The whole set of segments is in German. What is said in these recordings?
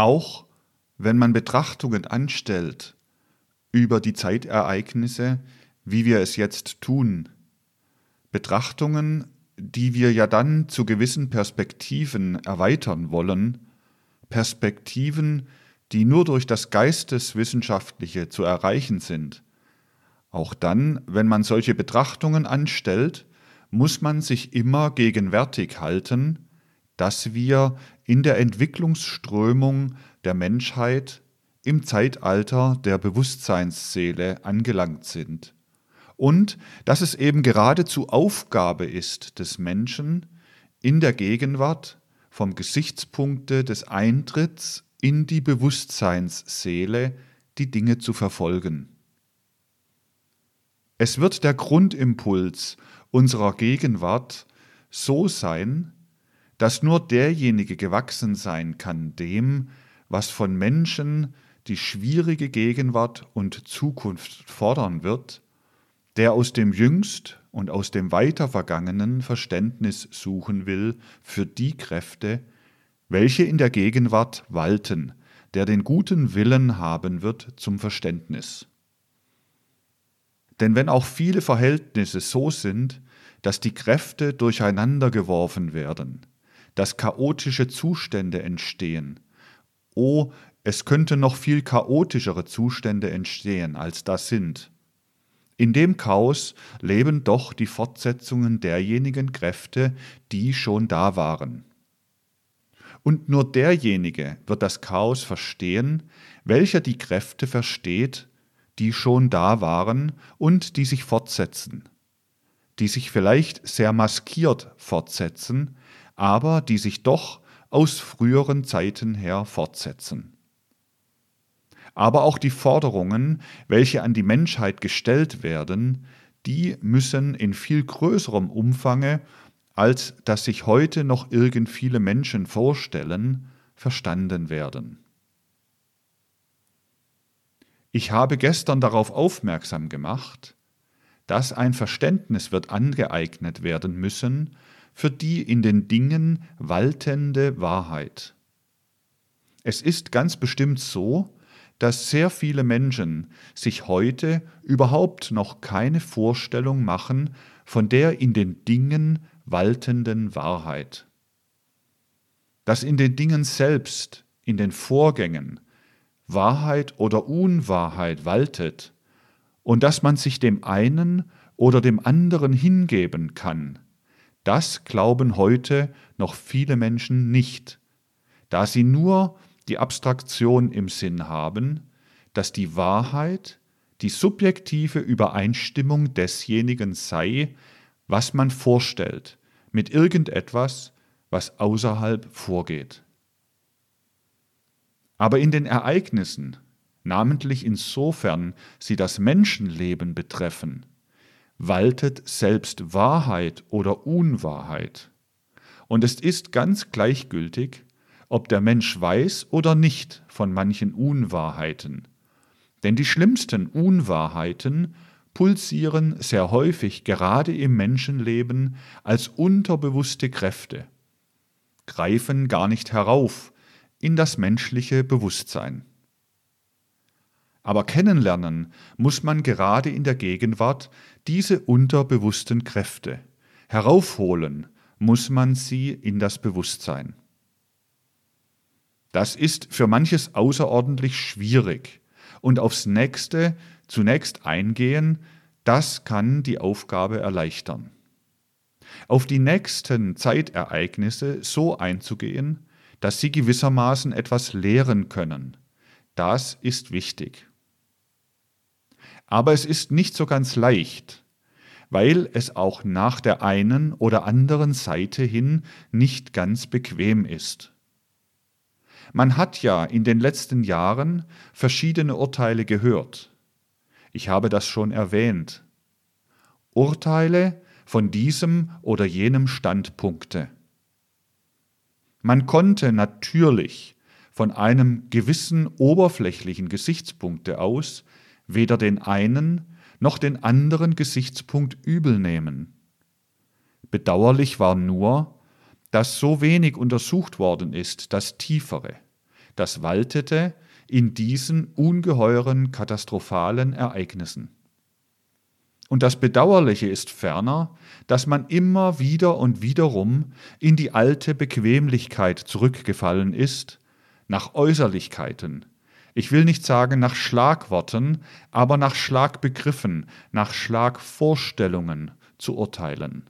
Auch wenn man Betrachtungen anstellt über die Zeitereignisse, wie wir es jetzt tun, Betrachtungen, die wir ja dann zu gewissen Perspektiven erweitern wollen, Perspektiven, die nur durch das Geisteswissenschaftliche zu erreichen sind. Auch dann, wenn man solche Betrachtungen anstellt, muss man sich immer gegenwärtig halten, dass wir in der Entwicklungsströmung der Menschheit im Zeitalter der Bewusstseinsseele angelangt sind und dass es eben geradezu Aufgabe ist des Menschen, in der Gegenwart vom Gesichtspunkte des Eintritts in die Bewusstseinsseele die Dinge zu verfolgen. Es wird der Grundimpuls unserer Gegenwart so sein, dass nur derjenige gewachsen sein kann dem, was von Menschen die schwierige Gegenwart und Zukunft fordern wird, der aus dem jüngst und aus dem weitervergangenen Verständnis suchen will für die Kräfte, welche in der Gegenwart walten, der den guten Willen haben wird zum Verständnis. Denn wenn auch viele Verhältnisse so sind, dass die Kräfte durcheinander geworfen werden, dass chaotische Zustände entstehen, oh, es könnte noch viel chaotischere Zustände entstehen, als das sind, in dem Chaos leben doch die Fortsetzungen derjenigen Kräfte, die schon da waren. Und nur derjenige wird das Chaos verstehen, welcher die Kräfte versteht, die schon da waren und die sich fortsetzen, die sich vielleicht sehr maskiert fortsetzen, aber die sich doch aus früheren Zeiten her fortsetzen aber auch die Forderungen, welche an die Menschheit gestellt werden, die müssen in viel größerem Umfange, als das sich heute noch irgend viele Menschen vorstellen, verstanden werden. Ich habe gestern darauf aufmerksam gemacht, dass ein Verständnis wird angeeignet werden müssen für die in den Dingen waltende Wahrheit. Es ist ganz bestimmt so, dass sehr viele Menschen sich heute überhaupt noch keine Vorstellung machen von der in den Dingen waltenden Wahrheit. Dass in den Dingen selbst, in den Vorgängen, Wahrheit oder Unwahrheit waltet und dass man sich dem einen oder dem anderen hingeben kann, das glauben heute noch viele Menschen nicht, da sie nur die Abstraktion im Sinn haben, dass die Wahrheit die subjektive Übereinstimmung desjenigen sei, was man vorstellt, mit irgendetwas, was außerhalb vorgeht. Aber in den Ereignissen, namentlich insofern sie das Menschenleben betreffen, waltet selbst Wahrheit oder Unwahrheit. Und es ist ganz gleichgültig, ob der Mensch weiß oder nicht von manchen Unwahrheiten. Denn die schlimmsten Unwahrheiten pulsieren sehr häufig gerade im Menschenleben als unterbewusste Kräfte, greifen gar nicht herauf in das menschliche Bewusstsein. Aber kennenlernen muss man gerade in der Gegenwart diese unterbewussten Kräfte. Heraufholen muss man sie in das Bewusstsein. Das ist für manches außerordentlich schwierig. Und aufs nächste zunächst eingehen, das kann die Aufgabe erleichtern. Auf die nächsten Zeitereignisse so einzugehen, dass sie gewissermaßen etwas lehren können, das ist wichtig. Aber es ist nicht so ganz leicht, weil es auch nach der einen oder anderen Seite hin nicht ganz bequem ist. Man hat ja in den letzten Jahren verschiedene Urteile gehört. Ich habe das schon erwähnt. Urteile von diesem oder jenem Standpunkte. Man konnte natürlich von einem gewissen oberflächlichen Gesichtspunkte aus weder den einen noch den anderen Gesichtspunkt übel nehmen. Bedauerlich war nur, dass so wenig untersucht worden ist, das Tiefere, das waltete in diesen ungeheuren katastrophalen Ereignissen. Und das Bedauerliche ist ferner, dass man immer wieder und wiederum in die alte Bequemlichkeit zurückgefallen ist, nach Äußerlichkeiten, ich will nicht sagen nach Schlagworten, aber nach Schlagbegriffen, nach Schlagvorstellungen zu urteilen.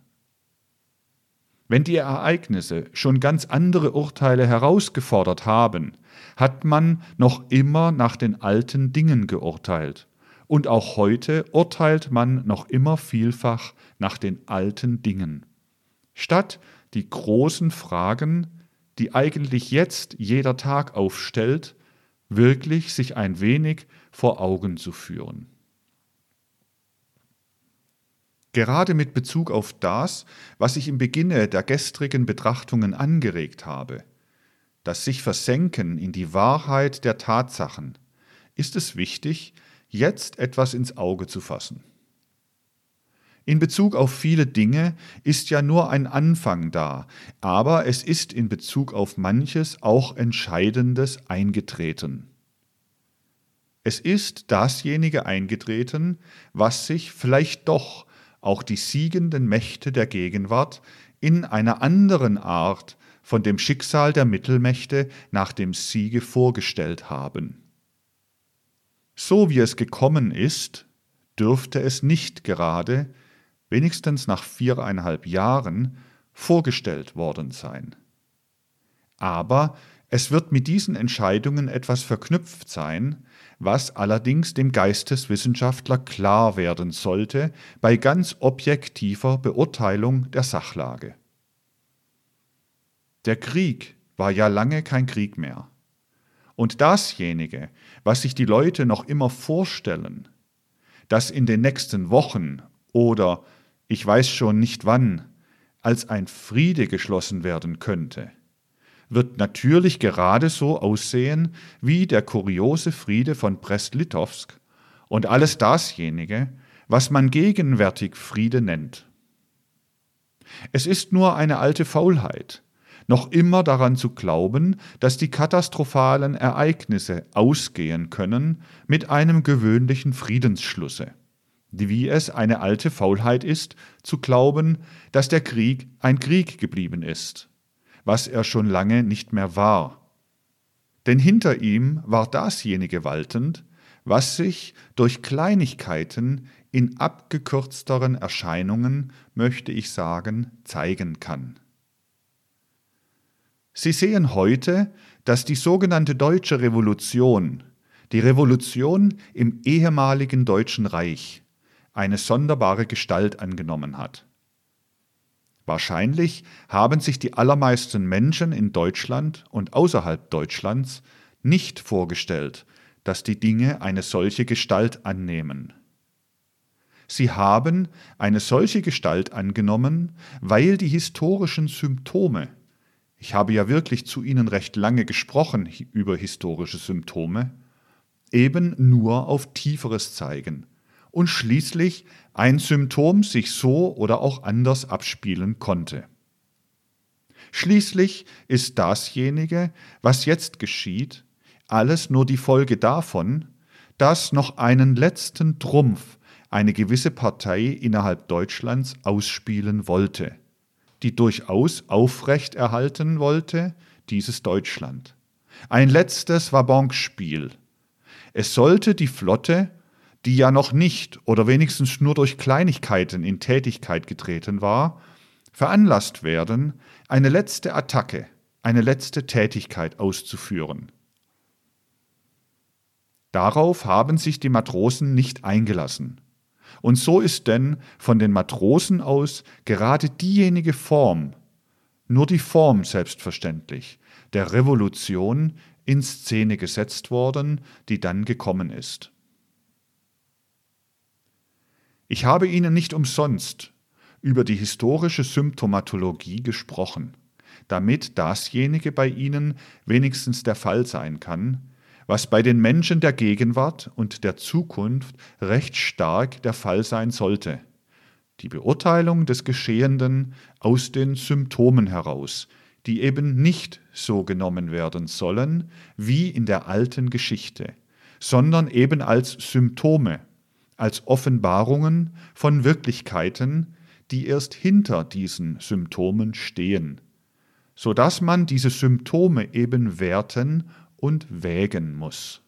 Wenn die Ereignisse schon ganz andere Urteile herausgefordert haben, hat man noch immer nach den alten Dingen geurteilt. Und auch heute urteilt man noch immer vielfach nach den alten Dingen. Statt die großen Fragen, die eigentlich jetzt jeder Tag aufstellt, wirklich sich ein wenig vor Augen zu führen. Gerade mit Bezug auf das, was ich im Beginne der gestrigen Betrachtungen angeregt habe, das sich versenken in die Wahrheit der Tatsachen, ist es wichtig, jetzt etwas ins Auge zu fassen. In Bezug auf viele Dinge ist ja nur ein Anfang da, aber es ist in Bezug auf manches auch Entscheidendes eingetreten. Es ist dasjenige eingetreten, was sich vielleicht doch auch die siegenden Mächte der Gegenwart in einer anderen Art von dem Schicksal der Mittelmächte nach dem Siege vorgestellt haben. So wie es gekommen ist, dürfte es nicht gerade, wenigstens nach viereinhalb Jahren, vorgestellt worden sein. Aber es wird mit diesen Entscheidungen etwas verknüpft sein, was allerdings dem Geisteswissenschaftler klar werden sollte bei ganz objektiver Beurteilung der Sachlage. Der Krieg war ja lange kein Krieg mehr. Und dasjenige, was sich die Leute noch immer vorstellen, dass in den nächsten Wochen oder ich weiß schon nicht wann als ein Friede geschlossen werden könnte, wird natürlich gerade so aussehen wie der kuriose Friede von Brest-Litovsk und alles dasjenige, was man gegenwärtig Friede nennt. Es ist nur eine alte Faulheit, noch immer daran zu glauben, dass die katastrophalen Ereignisse ausgehen können mit einem gewöhnlichen Friedensschlusse, wie es eine alte Faulheit ist, zu glauben, dass der Krieg ein Krieg geblieben ist was er schon lange nicht mehr war. Denn hinter ihm war dasjenige waltend, was sich durch Kleinigkeiten in abgekürzteren Erscheinungen, möchte ich sagen, zeigen kann. Sie sehen heute, dass die sogenannte deutsche Revolution, die Revolution im ehemaligen Deutschen Reich, eine sonderbare Gestalt angenommen hat. Wahrscheinlich haben sich die allermeisten Menschen in Deutschland und außerhalb Deutschlands nicht vorgestellt, dass die Dinge eine solche Gestalt annehmen. Sie haben eine solche Gestalt angenommen, weil die historischen Symptome, ich habe ja wirklich zu Ihnen recht lange gesprochen über historische Symptome, eben nur auf Tieferes zeigen und schließlich ein Symptom sich so oder auch anders abspielen konnte. Schließlich ist dasjenige, was jetzt geschieht, alles nur die Folge davon, dass noch einen letzten Trumpf eine gewisse Partei innerhalb Deutschlands ausspielen wollte, die durchaus aufrecht erhalten wollte, dieses Deutschland. Ein letztes Wabonspiel. Es sollte die Flotte die ja noch nicht oder wenigstens nur durch Kleinigkeiten in Tätigkeit getreten war, veranlasst werden, eine letzte Attacke, eine letzte Tätigkeit auszuführen. Darauf haben sich die Matrosen nicht eingelassen. Und so ist denn von den Matrosen aus gerade diejenige Form, nur die Form selbstverständlich, der Revolution in Szene gesetzt worden, die dann gekommen ist. Ich habe Ihnen nicht umsonst über die historische Symptomatologie gesprochen, damit dasjenige bei Ihnen wenigstens der Fall sein kann, was bei den Menschen der Gegenwart und der Zukunft recht stark der Fall sein sollte. Die Beurteilung des Geschehenden aus den Symptomen heraus, die eben nicht so genommen werden sollen wie in der alten Geschichte, sondern eben als Symptome, als Offenbarungen von Wirklichkeiten, die erst hinter diesen Symptomen stehen, so dass man diese Symptome eben werten und wägen muss.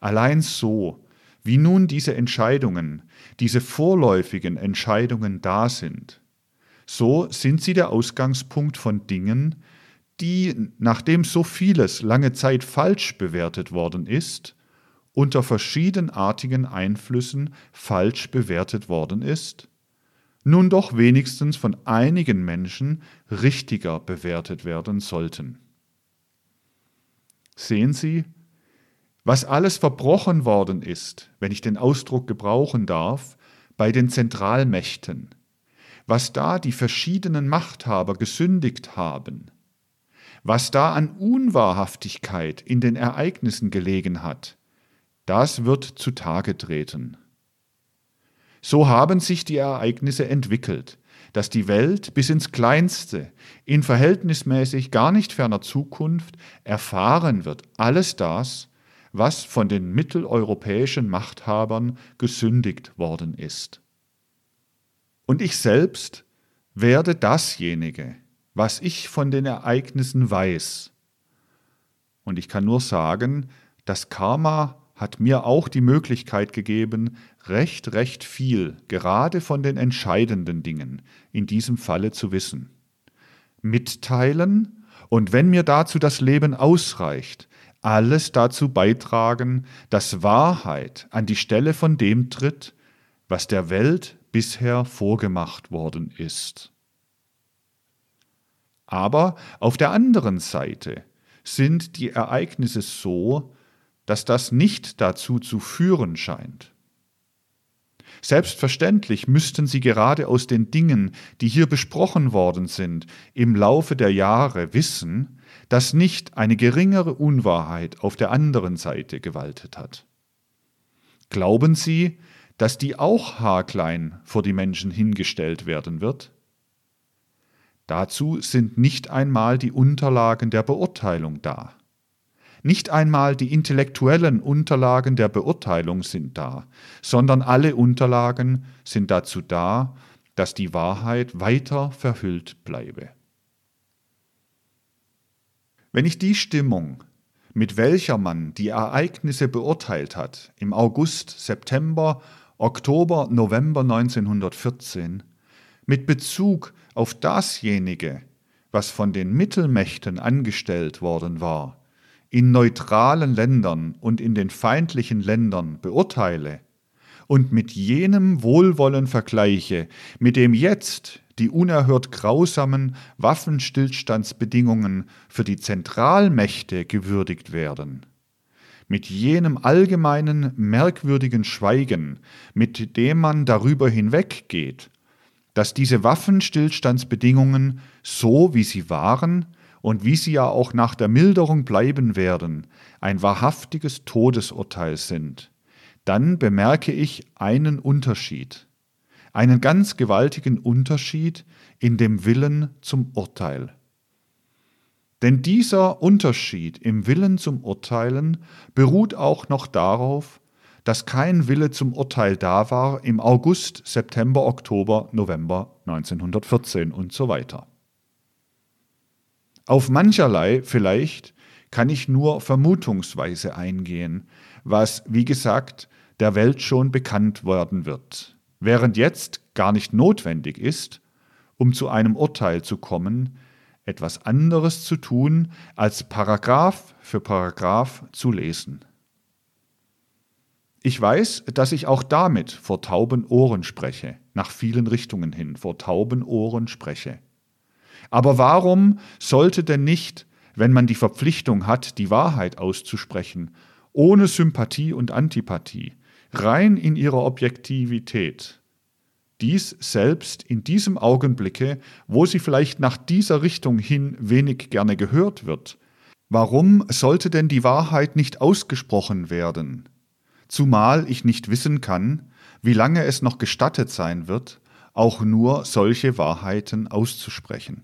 Allein so, wie nun diese Entscheidungen, diese vorläufigen Entscheidungen da sind, so sind sie der Ausgangspunkt von Dingen, die, nachdem so vieles lange Zeit falsch bewertet worden ist, unter verschiedenartigen Einflüssen falsch bewertet worden ist, nun doch wenigstens von einigen Menschen richtiger bewertet werden sollten. Sehen Sie, was alles verbrochen worden ist, wenn ich den Ausdruck gebrauchen darf, bei den Zentralmächten, was da die verschiedenen Machthaber gesündigt haben, was da an Unwahrhaftigkeit in den Ereignissen gelegen hat, das wird zutage treten. So haben sich die Ereignisse entwickelt, dass die Welt bis ins Kleinste in verhältnismäßig gar nicht ferner Zukunft erfahren wird alles das, was von den mitteleuropäischen Machthabern gesündigt worden ist. Und ich selbst werde dasjenige, was ich von den Ereignissen weiß. Und ich kann nur sagen, das Karma hat mir auch die Möglichkeit gegeben, recht, recht viel, gerade von den entscheidenden Dingen, in diesem Falle zu wissen. Mitteilen und wenn mir dazu das Leben ausreicht, alles dazu beitragen, dass Wahrheit an die Stelle von dem tritt, was der Welt bisher vorgemacht worden ist. Aber auf der anderen Seite sind die Ereignisse so, dass das nicht dazu zu führen scheint. Selbstverständlich müssten Sie gerade aus den Dingen, die hier besprochen worden sind, im Laufe der Jahre wissen, dass nicht eine geringere Unwahrheit auf der anderen Seite gewaltet hat. Glauben Sie, dass die auch haarklein vor die Menschen hingestellt werden wird? Dazu sind nicht einmal die Unterlagen der Beurteilung da. Nicht einmal die intellektuellen Unterlagen der Beurteilung sind da, sondern alle Unterlagen sind dazu da, dass die Wahrheit weiter verhüllt bleibe. Wenn ich die Stimmung mit welcher man die Ereignisse beurteilt hat, im August, September Oktober, November 1914 mit Bezug auf dasjenige, was von den Mittelmächten angestellt worden war, in neutralen Ländern und in den feindlichen Ländern beurteile und mit jenem Wohlwollen vergleiche, mit dem jetzt die unerhört grausamen Waffenstillstandsbedingungen für die Zentralmächte gewürdigt werden, mit jenem allgemeinen merkwürdigen Schweigen, mit dem man darüber hinweggeht, dass diese Waffenstillstandsbedingungen so wie sie waren und wie sie ja auch nach der Milderung bleiben werden, ein wahrhaftiges Todesurteil sind, dann bemerke ich einen Unterschied, einen ganz gewaltigen Unterschied in dem Willen zum Urteil. Denn dieser Unterschied im Willen zum Urteilen beruht auch noch darauf, dass kein Wille zum Urteil da war im August, September, Oktober, November 1914 und so weiter. Auf mancherlei vielleicht kann ich nur vermutungsweise eingehen, was, wie gesagt, der Welt schon bekannt werden wird, während jetzt gar nicht notwendig ist, um zu einem Urteil zu kommen, etwas anderes zu tun, als Paragraph für Paragraph zu lesen. Ich weiß, dass ich auch damit vor tauben Ohren spreche, nach vielen Richtungen hin, vor tauben Ohren spreche. Aber warum sollte denn nicht, wenn man die Verpflichtung hat, die Wahrheit auszusprechen, ohne Sympathie und Antipathie, rein in ihrer Objektivität, dies selbst in diesem Augenblicke, wo sie vielleicht nach dieser Richtung hin wenig gerne gehört wird. Warum sollte denn die Wahrheit nicht ausgesprochen werden? Zumal ich nicht wissen kann, wie lange es noch gestattet sein wird, auch nur solche Wahrheiten auszusprechen.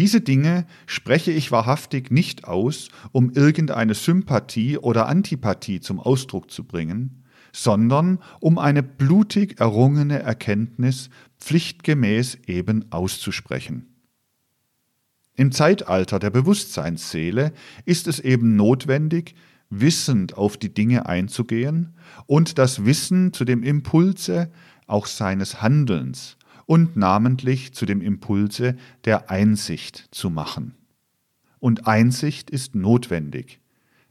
Diese Dinge spreche ich wahrhaftig nicht aus, um irgendeine Sympathie oder Antipathie zum Ausdruck zu bringen, sondern um eine blutig errungene Erkenntnis pflichtgemäß eben auszusprechen. Im Zeitalter der Bewusstseinsseele ist es eben notwendig, wissend auf die Dinge einzugehen und das Wissen zu dem Impulse auch seines Handelns und namentlich zu dem Impulse der Einsicht zu machen. Und Einsicht ist notwendig.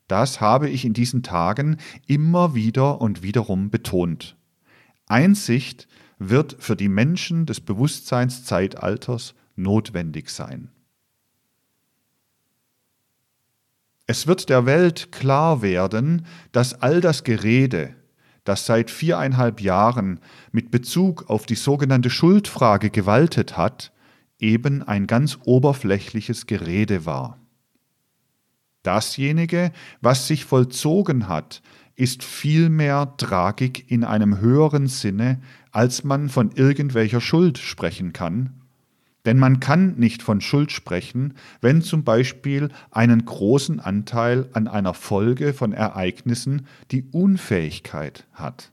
Das habe ich in diesen Tagen immer wieder und wiederum betont. Einsicht wird für die Menschen des Bewusstseinszeitalters notwendig sein. Es wird der Welt klar werden, dass all das Gerede, das seit viereinhalb Jahren mit Bezug auf die sogenannte Schuldfrage gewaltet hat, eben ein ganz oberflächliches Gerede war. Dasjenige, was sich vollzogen hat, ist vielmehr Tragik in einem höheren Sinne, als man von irgendwelcher Schuld sprechen kann, denn man kann nicht von Schuld sprechen, wenn zum Beispiel einen großen Anteil an einer Folge von Ereignissen die Unfähigkeit hat.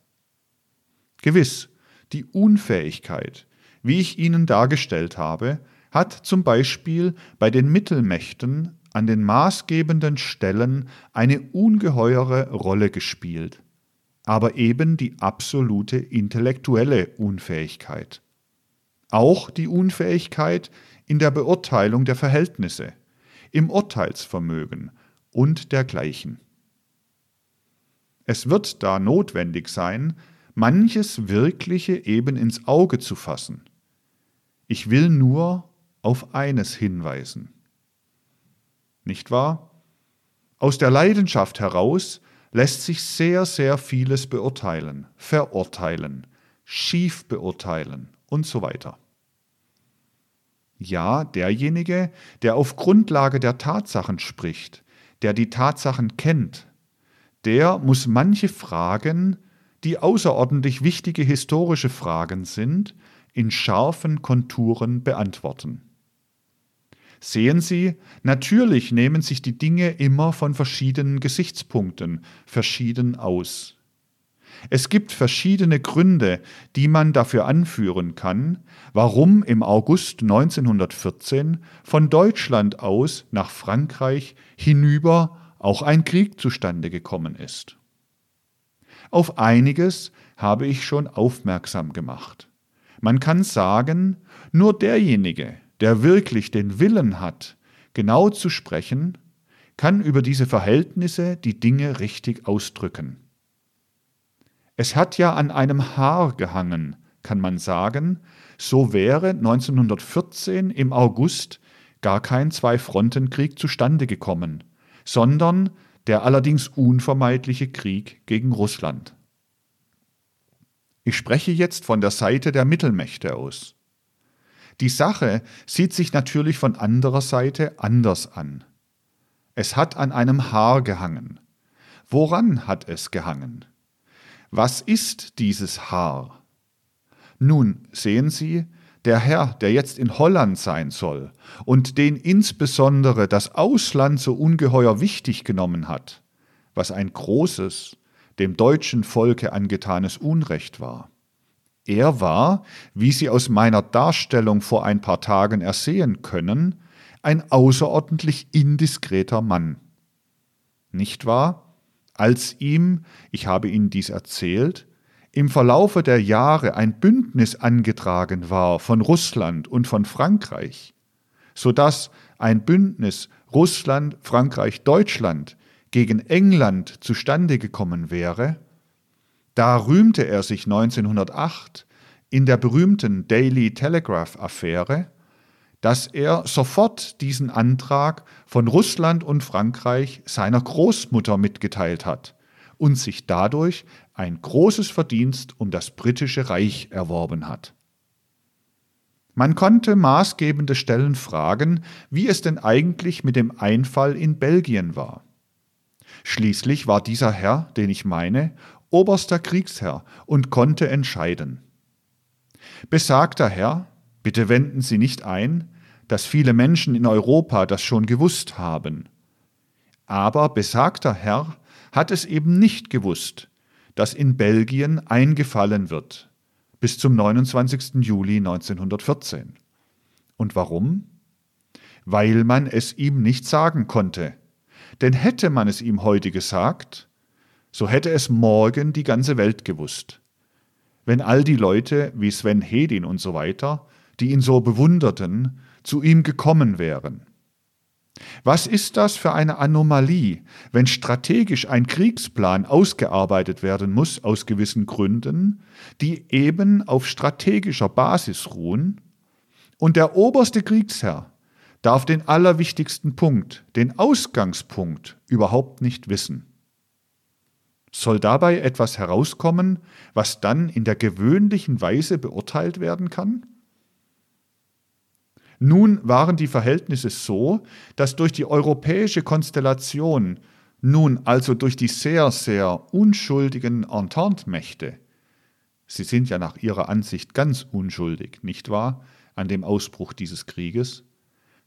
Gewiss, die Unfähigkeit, wie ich Ihnen dargestellt habe, hat zum Beispiel bei den Mittelmächten an den maßgebenden Stellen eine ungeheure Rolle gespielt, aber eben die absolute intellektuelle Unfähigkeit auch die Unfähigkeit in der Beurteilung der Verhältnisse, im Urteilsvermögen und dergleichen. Es wird da notwendig sein, manches Wirkliche eben ins Auge zu fassen. Ich will nur auf eines hinweisen. Nicht wahr? Aus der Leidenschaft heraus lässt sich sehr, sehr vieles beurteilen, verurteilen, schief beurteilen und so weiter. Ja, derjenige, der auf Grundlage der Tatsachen spricht, der die Tatsachen kennt, der muss manche Fragen, die außerordentlich wichtige historische Fragen sind, in scharfen Konturen beantworten. Sehen Sie, natürlich nehmen sich die Dinge immer von verschiedenen Gesichtspunkten verschieden aus. Es gibt verschiedene Gründe, die man dafür anführen kann, warum im August 1914 von Deutschland aus nach Frankreich hinüber auch ein Krieg zustande gekommen ist. Auf einiges habe ich schon aufmerksam gemacht. Man kann sagen, nur derjenige, der wirklich den Willen hat, genau zu sprechen, kann über diese Verhältnisse die Dinge richtig ausdrücken. Es hat ja an einem Haar gehangen, kann man sagen, so wäre 1914 im August gar kein Zwei-Fronten-Krieg zustande gekommen, sondern der allerdings unvermeidliche Krieg gegen Russland. Ich spreche jetzt von der Seite der Mittelmächte aus. Die Sache sieht sich natürlich von anderer Seite anders an. Es hat an einem Haar gehangen. Woran hat es gehangen? Was ist dieses Haar? Nun sehen Sie, der Herr, der jetzt in Holland sein soll und den insbesondere das Ausland so ungeheuer wichtig genommen hat, was ein großes, dem deutschen Volke angetanes Unrecht war. Er war, wie Sie aus meiner Darstellung vor ein paar Tagen ersehen können, ein außerordentlich indiskreter Mann. Nicht wahr? Als ihm, ich habe Ihnen dies erzählt, im Verlaufe der Jahre ein Bündnis angetragen war von Russland und von Frankreich, so dass ein Bündnis Russland, Frankreich, Deutschland gegen England zustande gekommen wäre, da rühmte er sich 1908 in der berühmten Daily Telegraph Affäre, dass er sofort diesen Antrag von Russland und Frankreich seiner Großmutter mitgeteilt hat und sich dadurch ein großes Verdienst um das britische Reich erworben hat. Man konnte maßgebende Stellen fragen, wie es denn eigentlich mit dem Einfall in Belgien war. Schließlich war dieser Herr, den ich meine, oberster Kriegsherr und konnte entscheiden. Besagter Herr, bitte wenden Sie nicht ein, dass viele Menschen in Europa das schon gewusst haben. Aber besagter Herr hat es eben nicht gewusst, dass in Belgien eingefallen wird, bis zum 29. Juli 1914. Und warum? Weil man es ihm nicht sagen konnte. Denn hätte man es ihm heute gesagt, so hätte es morgen die ganze Welt gewusst. Wenn all die Leute wie Sven Hedin und so weiter, die ihn so bewunderten, zu ihm gekommen wären. Was ist das für eine Anomalie, wenn strategisch ein Kriegsplan ausgearbeitet werden muss aus gewissen Gründen, die eben auf strategischer Basis ruhen, und der oberste Kriegsherr darf den allerwichtigsten Punkt, den Ausgangspunkt, überhaupt nicht wissen. Soll dabei etwas herauskommen, was dann in der gewöhnlichen Weise beurteilt werden kann? Nun waren die Verhältnisse so, dass durch die europäische Konstellation, nun also durch die sehr, sehr unschuldigen Entente-Mächte, sie sind ja nach ihrer Ansicht ganz unschuldig, nicht wahr, an dem Ausbruch dieses Krieges,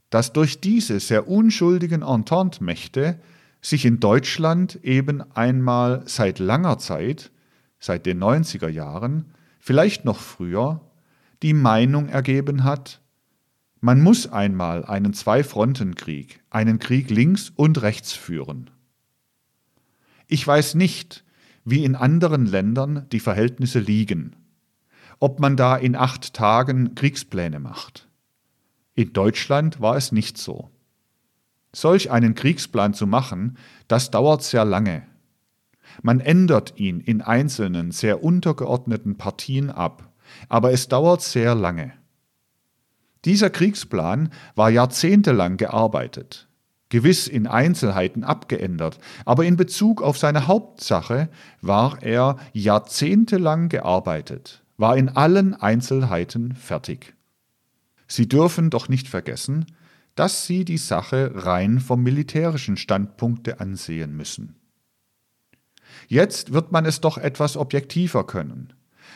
dass durch diese sehr unschuldigen Entente-Mächte sich in Deutschland eben einmal seit langer Zeit, seit den 90er Jahren, vielleicht noch früher, die Meinung ergeben hat, man muss einmal einen Zwei-Fronten-Krieg, einen Krieg links und rechts führen. Ich weiß nicht, wie in anderen Ländern die Verhältnisse liegen, ob man da in acht Tagen Kriegspläne macht. In Deutschland war es nicht so. Solch einen Kriegsplan zu machen, das dauert sehr lange. Man ändert ihn in einzelnen, sehr untergeordneten Partien ab, aber es dauert sehr lange. Dieser Kriegsplan war jahrzehntelang gearbeitet, gewiss in Einzelheiten abgeändert, aber in Bezug auf seine Hauptsache war er jahrzehntelang gearbeitet, war in allen Einzelheiten fertig. Sie dürfen doch nicht vergessen, dass Sie die Sache rein vom militärischen Standpunkte ansehen müssen. Jetzt wird man es doch etwas objektiver können,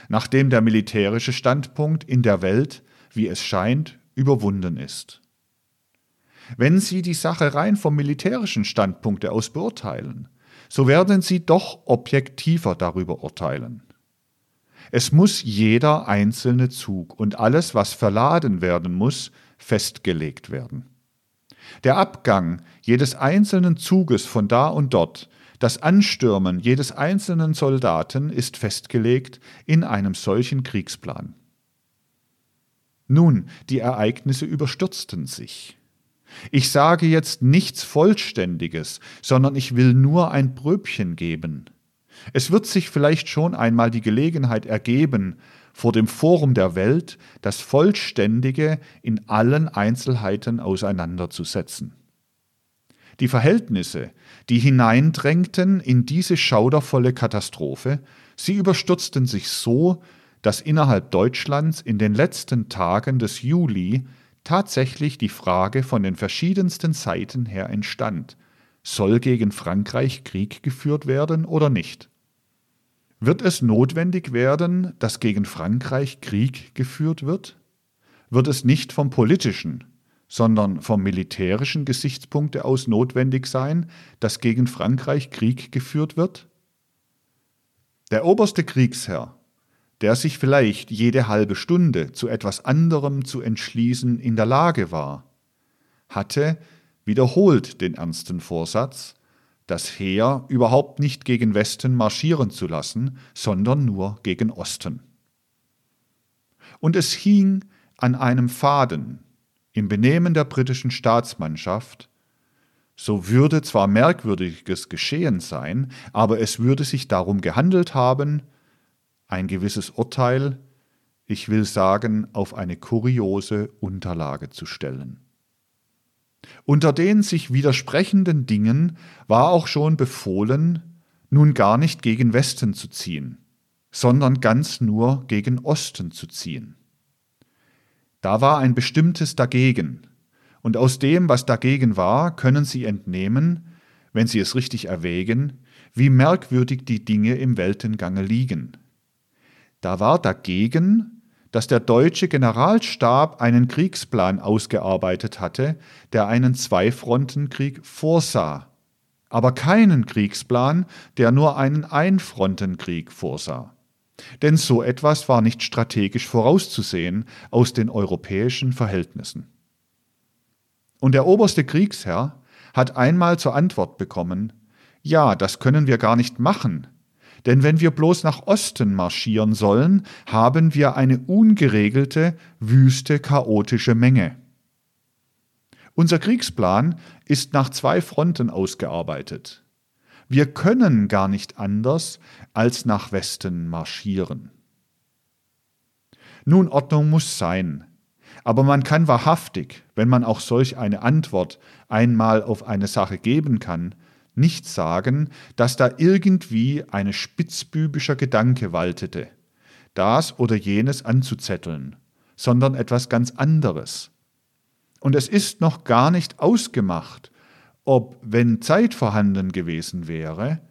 nachdem der militärische Standpunkt in der Welt wie es scheint, überwunden ist. Wenn Sie die Sache rein vom militärischen Standpunkt aus beurteilen, so werden Sie doch objektiver darüber urteilen. Es muss jeder einzelne Zug und alles, was verladen werden muss, festgelegt werden. Der Abgang jedes einzelnen Zuges von da und dort, das Anstürmen jedes einzelnen Soldaten ist festgelegt in einem solchen Kriegsplan. Nun, die Ereignisse überstürzten sich. Ich sage jetzt nichts Vollständiges, sondern ich will nur ein Pröbchen geben. Es wird sich vielleicht schon einmal die Gelegenheit ergeben, vor dem Forum der Welt das Vollständige in allen Einzelheiten auseinanderzusetzen. Die Verhältnisse, die hineindrängten in diese schaudervolle Katastrophe, sie überstürzten sich so, dass innerhalb Deutschlands in den letzten Tagen des Juli tatsächlich die Frage von den verschiedensten Seiten her entstand, soll gegen Frankreich Krieg geführt werden oder nicht? Wird es notwendig werden, dass gegen Frankreich Krieg geführt wird? Wird es nicht vom politischen, sondern vom militärischen Gesichtspunkte aus notwendig sein, dass gegen Frankreich Krieg geführt wird? Der oberste Kriegsherr der sich vielleicht jede halbe Stunde zu etwas anderem zu entschließen in der Lage war, hatte wiederholt den ernsten Vorsatz, das Heer überhaupt nicht gegen Westen marschieren zu lassen, sondern nur gegen Osten. Und es hing an einem Faden im Benehmen der britischen Staatsmannschaft, so würde zwar Merkwürdiges geschehen sein, aber es würde sich darum gehandelt haben, ein gewisses Urteil, ich will sagen, auf eine kuriose Unterlage zu stellen. Unter den sich widersprechenden Dingen war auch schon befohlen, nun gar nicht gegen Westen zu ziehen, sondern ganz nur gegen Osten zu ziehen. Da war ein bestimmtes dagegen, und aus dem, was dagegen war, können Sie entnehmen, wenn Sie es richtig erwägen, wie merkwürdig die Dinge im Weltengange liegen. Da war dagegen, dass der deutsche Generalstab einen Kriegsplan ausgearbeitet hatte, der einen Zweifrontenkrieg vorsah, aber keinen Kriegsplan, der nur einen Einfrontenkrieg vorsah. Denn so etwas war nicht strategisch vorauszusehen aus den europäischen Verhältnissen. Und der oberste Kriegsherr hat einmal zur Antwort bekommen, ja, das können wir gar nicht machen, denn wenn wir bloß nach Osten marschieren sollen, haben wir eine ungeregelte, wüste, chaotische Menge. Unser Kriegsplan ist nach zwei Fronten ausgearbeitet. Wir können gar nicht anders als nach Westen marschieren. Nun, Ordnung muss sein, aber man kann wahrhaftig, wenn man auch solch eine Antwort einmal auf eine Sache geben kann, nicht sagen, dass da irgendwie ein spitzbübischer Gedanke waltete, das oder jenes anzuzetteln, sondern etwas ganz anderes. Und es ist noch gar nicht ausgemacht, ob, wenn Zeit vorhanden gewesen wäre,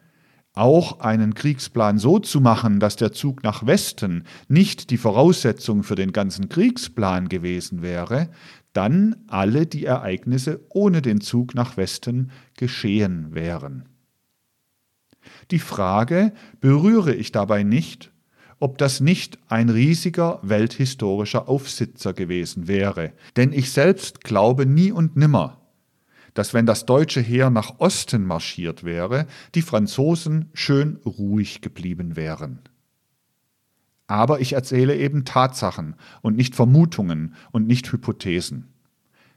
auch einen Kriegsplan so zu machen, dass der Zug nach Westen nicht die Voraussetzung für den ganzen Kriegsplan gewesen wäre, dann alle die Ereignisse ohne den Zug nach Westen geschehen wären. Die Frage berühre ich dabei nicht, ob das nicht ein riesiger welthistorischer Aufsitzer gewesen wäre, denn ich selbst glaube nie und nimmer, dass wenn das deutsche Heer nach Osten marschiert wäre, die Franzosen schön ruhig geblieben wären. Aber ich erzähle eben Tatsachen und nicht Vermutungen und nicht Hypothesen.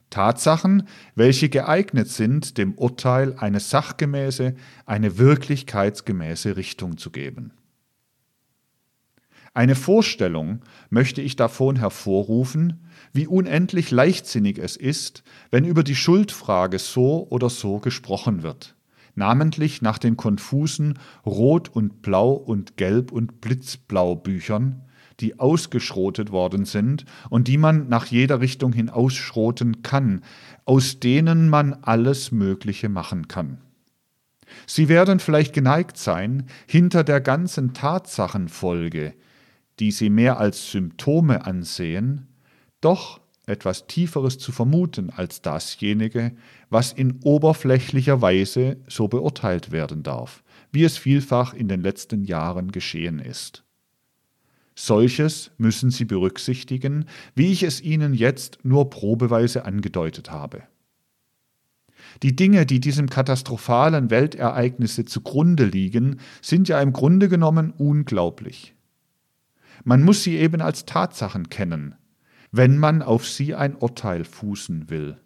Tatsachen, welche geeignet sind, dem Urteil eine sachgemäße, eine wirklichkeitsgemäße Richtung zu geben. Eine Vorstellung möchte ich davon hervorrufen, wie unendlich leichtsinnig es ist, wenn über die Schuldfrage so oder so gesprochen wird, namentlich nach den konfusen Rot und Blau und Gelb und Blitzblau Büchern, die ausgeschrotet worden sind und die man nach jeder Richtung hin ausschroten kann, aus denen man alles Mögliche machen kann. Sie werden vielleicht geneigt sein, hinter der ganzen Tatsachenfolge, die sie mehr als Symptome ansehen, doch etwas Tieferes zu vermuten als dasjenige, was in oberflächlicher Weise so beurteilt werden darf, wie es vielfach in den letzten Jahren geschehen ist. Solches müssen Sie berücksichtigen, wie ich es Ihnen jetzt nur probeweise angedeutet habe. Die Dinge, die diesem katastrophalen Weltereignisse zugrunde liegen, sind ja im Grunde genommen unglaublich. Man muss sie eben als Tatsachen kennen, wenn man auf sie ein Urteil fußen will.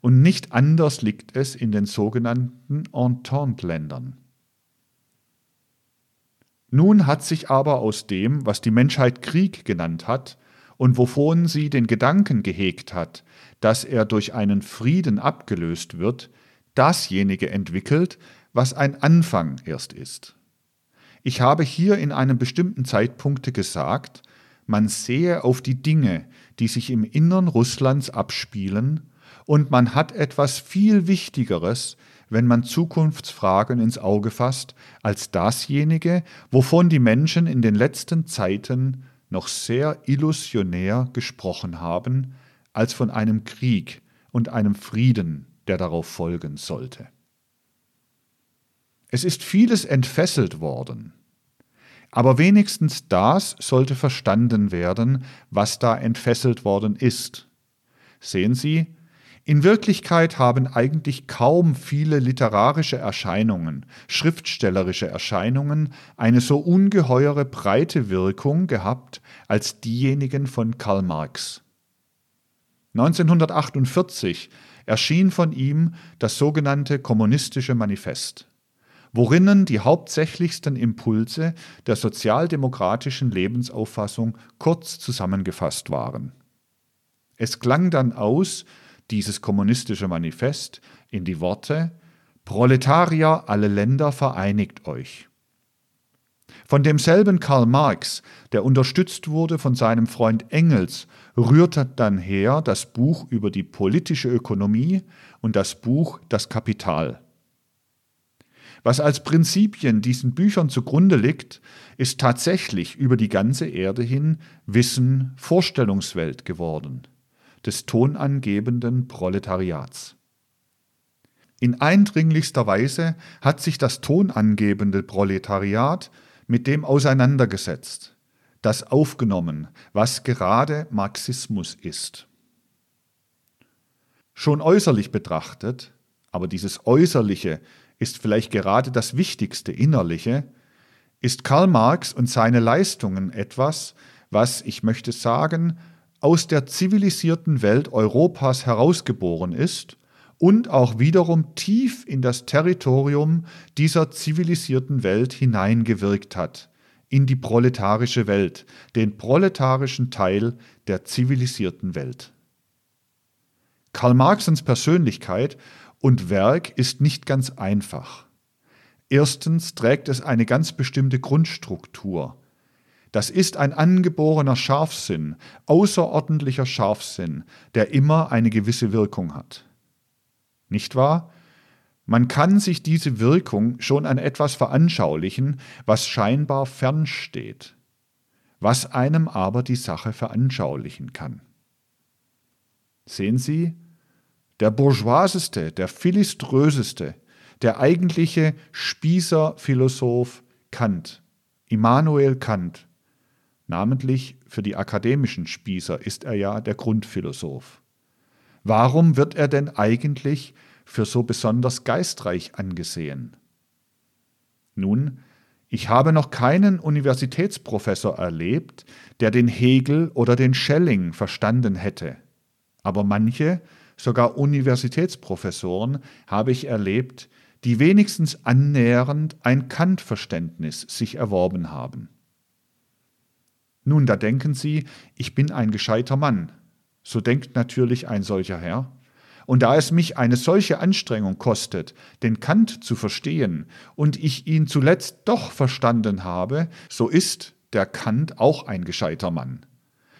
Und nicht anders liegt es in den sogenannten Entente-Ländern. Nun hat sich aber aus dem, was die Menschheit Krieg genannt hat und wovon sie den Gedanken gehegt hat, dass er durch einen Frieden abgelöst wird, dasjenige entwickelt, was ein Anfang erst ist. Ich habe hier in einem bestimmten Zeitpunkt gesagt, man sehe auf die Dinge, die sich im Innern Russlands abspielen, und man hat etwas viel Wichtigeres, wenn man Zukunftsfragen ins Auge fasst, als dasjenige, wovon die Menschen in den letzten Zeiten noch sehr illusionär gesprochen haben, als von einem Krieg und einem Frieden, der darauf folgen sollte. Es ist vieles entfesselt worden, aber wenigstens das sollte verstanden werden, was da entfesselt worden ist. Sehen Sie, in Wirklichkeit haben eigentlich kaum viele literarische Erscheinungen, schriftstellerische Erscheinungen eine so ungeheure breite Wirkung gehabt als diejenigen von Karl Marx. 1948 erschien von ihm das sogenannte Kommunistische Manifest worinnen die hauptsächlichsten Impulse der sozialdemokratischen Lebensauffassung kurz zusammengefasst waren. Es klang dann aus, dieses kommunistische Manifest, in die Worte Proletarier alle Länder vereinigt euch. Von demselben Karl Marx, der unterstützt wurde von seinem Freund Engels, rührte dann her das Buch über die politische Ökonomie und das Buch Das Kapital. Was als Prinzipien diesen Büchern zugrunde liegt, ist tatsächlich über die ganze Erde hin Wissen Vorstellungswelt geworden, des tonangebenden Proletariats. In eindringlichster Weise hat sich das tonangebende Proletariat mit dem auseinandergesetzt, das aufgenommen, was gerade Marxismus ist. Schon äußerlich betrachtet, aber dieses Äußerliche ist vielleicht gerade das wichtigste Innerliche, ist Karl Marx und seine Leistungen etwas, was, ich möchte sagen, aus der zivilisierten Welt Europas herausgeboren ist und auch wiederum tief in das Territorium dieser zivilisierten Welt hineingewirkt hat, in die proletarische Welt, den proletarischen Teil der zivilisierten Welt. Karl Marxens Persönlichkeit und Werk ist nicht ganz einfach. Erstens trägt es eine ganz bestimmte Grundstruktur. Das ist ein angeborener Scharfsinn, außerordentlicher Scharfsinn, der immer eine gewisse Wirkung hat. Nicht wahr? Man kann sich diese Wirkung schon an etwas veranschaulichen, was scheinbar fernsteht, was einem aber die Sache veranschaulichen kann. Sehen Sie, der bourgeoiseste, der philiströseste, der eigentliche Spießerphilosoph Kant, Immanuel Kant, namentlich für die akademischen Spießer ist er ja der Grundphilosoph. Warum wird er denn eigentlich für so besonders geistreich angesehen? Nun, ich habe noch keinen Universitätsprofessor erlebt, der den Hegel oder den Schelling verstanden hätte. Aber manche, sogar Universitätsprofessoren, habe ich erlebt, die wenigstens annähernd ein Kant-Verständnis sich erworben haben. Nun, da denken Sie, ich bin ein gescheiter Mann. So denkt natürlich ein solcher Herr. Und da es mich eine solche Anstrengung kostet, den Kant zu verstehen, und ich ihn zuletzt doch verstanden habe, so ist der Kant auch ein gescheiter Mann.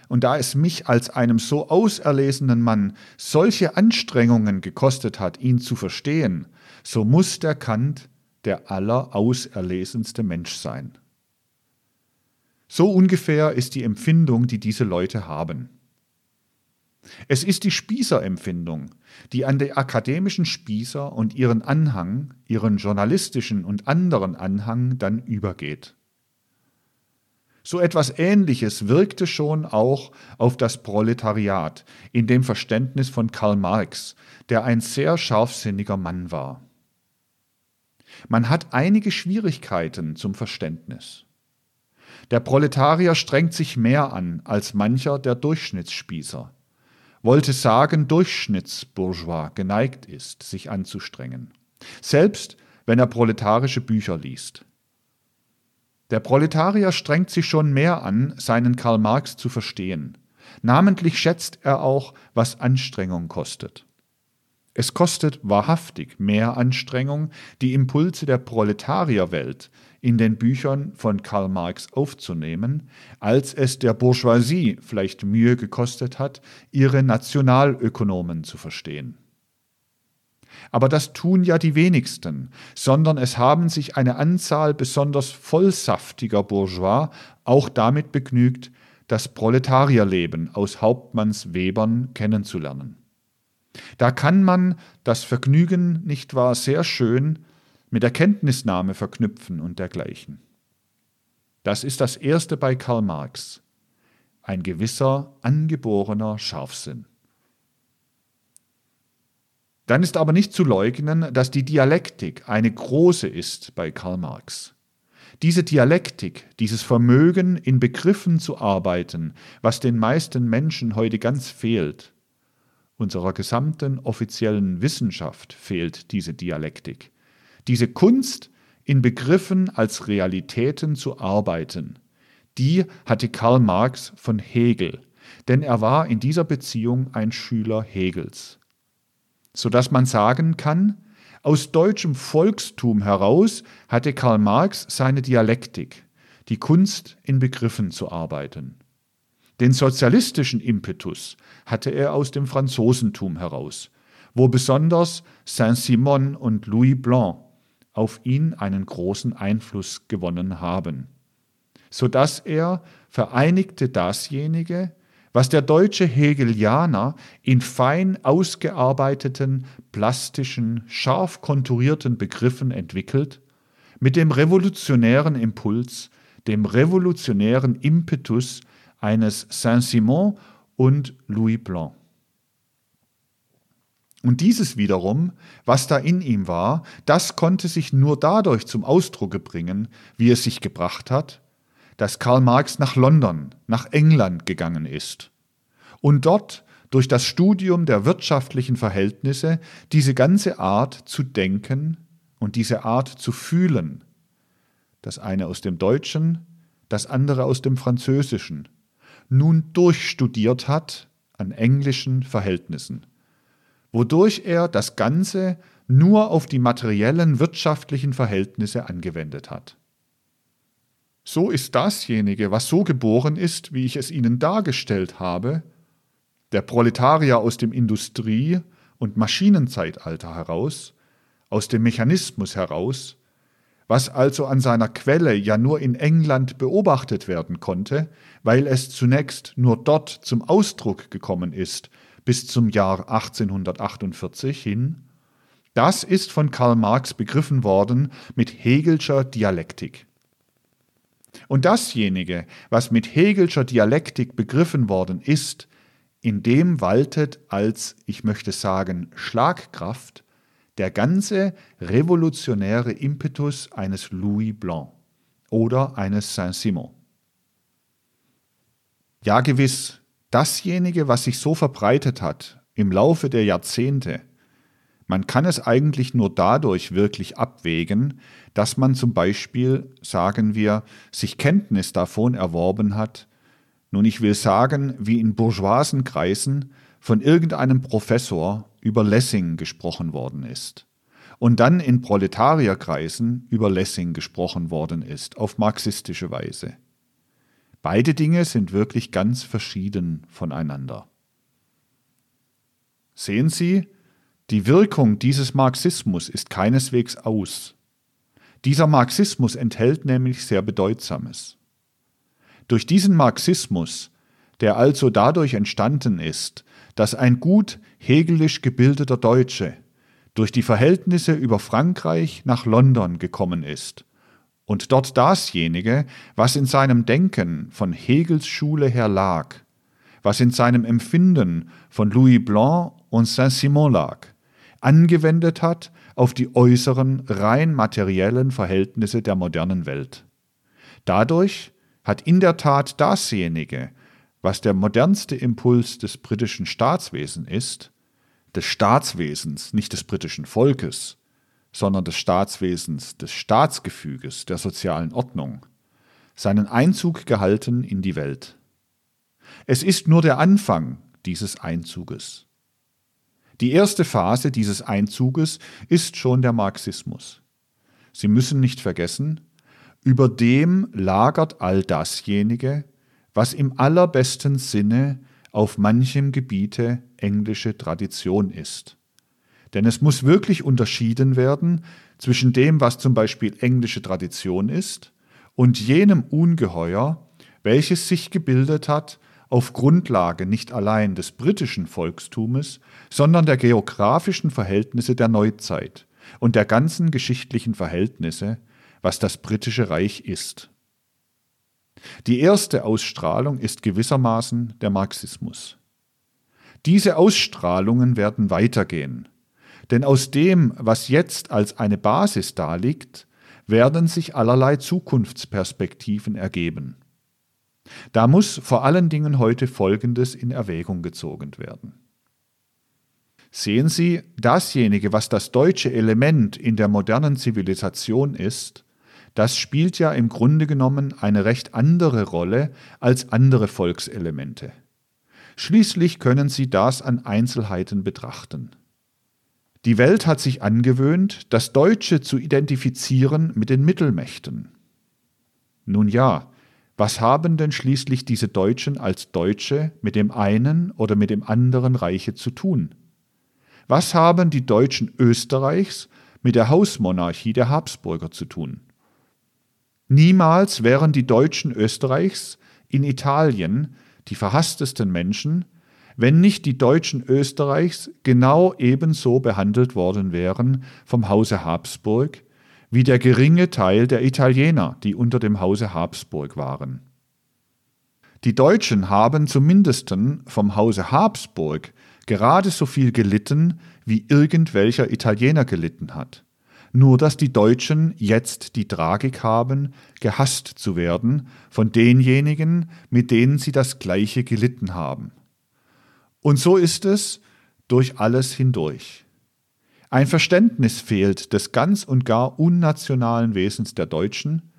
Und da es mich als einem so auserlesenen Mann solche Anstrengungen gekostet hat, ihn zu verstehen, so muss der Kant der allerauserlesenste Mensch sein. So ungefähr ist die Empfindung, die diese Leute haben. Es ist die Spießerempfindung, die an die akademischen Spießer und ihren Anhang, ihren journalistischen und anderen Anhang dann übergeht. So etwas Ähnliches wirkte schon auch auf das Proletariat in dem Verständnis von Karl Marx, der ein sehr scharfsinniger Mann war. Man hat einige Schwierigkeiten zum Verständnis. Der Proletarier strengt sich mehr an als mancher der Durchschnittsspießer, wollte sagen Durchschnittsbourgeois geneigt ist, sich anzustrengen, selbst wenn er proletarische Bücher liest. Der Proletarier strengt sich schon mehr an, seinen Karl Marx zu verstehen. Namentlich schätzt er auch, was Anstrengung kostet. Es kostet wahrhaftig mehr Anstrengung, die Impulse der Proletarierwelt in den Büchern von Karl Marx aufzunehmen, als es der Bourgeoisie vielleicht Mühe gekostet hat, ihre Nationalökonomen zu verstehen. Aber das tun ja die wenigsten, sondern es haben sich eine Anzahl besonders vollsaftiger Bourgeois auch damit begnügt, das Proletarierleben aus Hauptmanns Webern kennenzulernen. Da kann man das Vergnügen, nicht wahr, sehr schön mit der Kenntnisnahme verknüpfen und dergleichen. Das ist das Erste bei Karl Marx, ein gewisser angeborener Scharfsinn. Dann ist aber nicht zu leugnen, dass die Dialektik eine große ist bei Karl Marx. Diese Dialektik, dieses Vermögen, in Begriffen zu arbeiten, was den meisten Menschen heute ganz fehlt, unserer gesamten offiziellen Wissenschaft fehlt diese Dialektik. Diese Kunst, in Begriffen als Realitäten zu arbeiten, die hatte Karl Marx von Hegel, denn er war in dieser Beziehung ein Schüler Hegels so dass man sagen kann, aus deutschem Volkstum heraus hatte Karl Marx seine Dialektik, die Kunst in Begriffen zu arbeiten. Den sozialistischen Impetus hatte er aus dem Franzosentum heraus, wo besonders Saint-Simon und Louis Blanc auf ihn einen großen Einfluss gewonnen haben, so dass er vereinigte dasjenige, was der deutsche Hegelianer in fein ausgearbeiteten, plastischen, scharf konturierten Begriffen entwickelt, mit dem revolutionären Impuls, dem revolutionären Impetus eines Saint-Simon und Louis Blanc. Und dieses wiederum, was da in ihm war, das konnte sich nur dadurch zum Ausdrucke bringen, wie es sich gebracht hat, dass Karl Marx nach London, nach England gegangen ist und dort durch das Studium der wirtschaftlichen Verhältnisse diese ganze Art zu denken und diese Art zu fühlen, das eine aus dem Deutschen, das andere aus dem Französischen, nun durchstudiert hat an englischen Verhältnissen wodurch er das Ganze nur auf die materiellen wirtschaftlichen Verhältnisse angewendet hat. So ist dasjenige, was so geboren ist, wie ich es Ihnen dargestellt habe, der Proletarier aus dem Industrie- und Maschinenzeitalter heraus, aus dem Mechanismus heraus, was also an seiner Quelle ja nur in England beobachtet werden konnte, weil es zunächst nur dort zum Ausdruck gekommen ist bis zum Jahr 1848 hin, das ist von Karl Marx begriffen worden mit Hegelscher Dialektik. Und dasjenige, was mit Hegelscher Dialektik begriffen worden ist, in dem waltet als, ich möchte sagen, Schlagkraft der ganze revolutionäre Impetus eines Louis Blanc oder eines Saint-Simon. Ja gewiss, dasjenige, was sich so verbreitet hat im Laufe der Jahrzehnte, man kann es eigentlich nur dadurch wirklich abwägen, dass man zum Beispiel, sagen wir, sich Kenntnis davon erworben hat, nun ich will sagen, wie in bourgeoisen Kreisen von irgendeinem Professor über Lessing gesprochen worden ist und dann in Proletarierkreisen über Lessing gesprochen worden ist, auf marxistische Weise. Beide Dinge sind wirklich ganz verschieden voneinander. Sehen Sie, die Wirkung dieses Marxismus ist keineswegs aus. Dieser Marxismus enthält nämlich sehr Bedeutsames. Durch diesen Marxismus, der also dadurch entstanden ist, dass ein gut hegelisch gebildeter Deutsche durch die Verhältnisse über Frankreich nach London gekommen ist und dort dasjenige, was in seinem Denken von Hegels Schule her lag, was in seinem Empfinden von Louis Blanc und Saint-Simon lag, angewendet hat auf die äußeren, rein materiellen Verhältnisse der modernen Welt. Dadurch hat in der Tat dasjenige, was der modernste Impuls des britischen Staatswesens ist, des Staatswesens, nicht des britischen Volkes, sondern des Staatswesens, des Staatsgefüges, der sozialen Ordnung, seinen Einzug gehalten in die Welt. Es ist nur der Anfang dieses Einzuges. Die erste Phase dieses Einzuges ist schon der Marxismus. Sie müssen nicht vergessen, über dem lagert all dasjenige, was im allerbesten Sinne auf manchem Gebiete englische Tradition ist. Denn es muss wirklich unterschieden werden zwischen dem, was zum Beispiel englische Tradition ist, und jenem Ungeheuer, welches sich gebildet hat auf Grundlage nicht allein des britischen Volkstumes, sondern der geografischen Verhältnisse der Neuzeit und der ganzen geschichtlichen Verhältnisse, was das britische Reich ist. Die erste Ausstrahlung ist gewissermaßen der Marxismus. Diese Ausstrahlungen werden weitergehen, denn aus dem, was jetzt als eine Basis daliegt, werden sich allerlei Zukunftsperspektiven ergeben. Da muss vor allen Dingen heute Folgendes in Erwägung gezogen werden. Sehen Sie, dasjenige, was das deutsche Element in der modernen Zivilisation ist, das spielt ja im Grunde genommen eine recht andere Rolle als andere Volkselemente. Schließlich können Sie das an Einzelheiten betrachten. Die Welt hat sich angewöhnt, das Deutsche zu identifizieren mit den Mittelmächten. Nun ja, was haben denn schließlich diese Deutschen als Deutsche mit dem einen oder mit dem anderen Reiche zu tun? Was haben die Deutschen Österreichs mit der Hausmonarchie der Habsburger zu tun. Niemals wären die Deutschen Österreichs in Italien die verhasstesten Menschen, wenn nicht die Deutschen Österreichs genau ebenso behandelt worden wären vom Hause Habsburg wie der geringe Teil der Italiener, die unter dem Hause Habsburg waren. Die Deutschen haben zumindest vom Hause Habsburg gerade so viel gelitten, wie irgendwelcher Italiener gelitten hat. Nur dass die Deutschen jetzt die Tragik haben, gehasst zu werden von denjenigen, mit denen sie das gleiche gelitten haben. Und so ist es durch alles hindurch. Ein Verständnis fehlt des ganz und gar unnationalen Wesens der Deutschen,